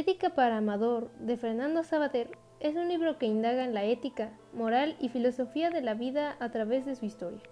Ética para Amador, de Fernando Sabater, es un libro que indaga en la ética, moral y filosofía de la vida a través de su historia.